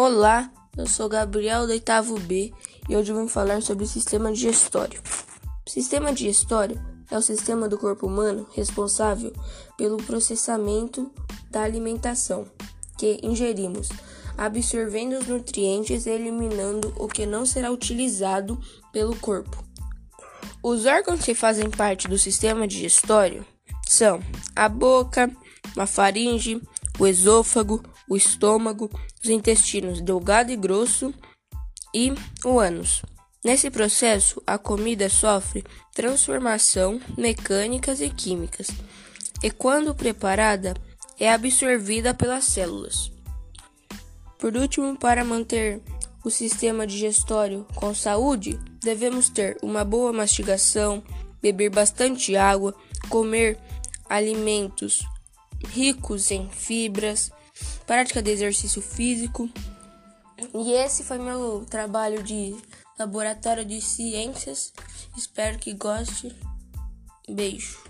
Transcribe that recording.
Olá, eu sou Gabriel do oitavo B e hoje vou falar sobre o sistema digestório. O sistema digestório é o sistema do corpo humano responsável pelo processamento da alimentação que ingerimos, absorvendo os nutrientes e eliminando o que não será utilizado pelo corpo. Os órgãos que fazem parte do sistema digestório são a boca, a faringe, o esôfago, o estômago, os intestinos delgado e grosso e o ânus. Nesse processo, a comida sofre transformação mecânicas e químicas, e quando preparada, é absorvida pelas células. Por último, para manter o sistema digestório com saúde, devemos ter uma boa mastigação, beber bastante água, comer alimentos ricos em fibras, prática de exercício físico. E esse foi meu trabalho de laboratório de ciências. Espero que goste. Beijo.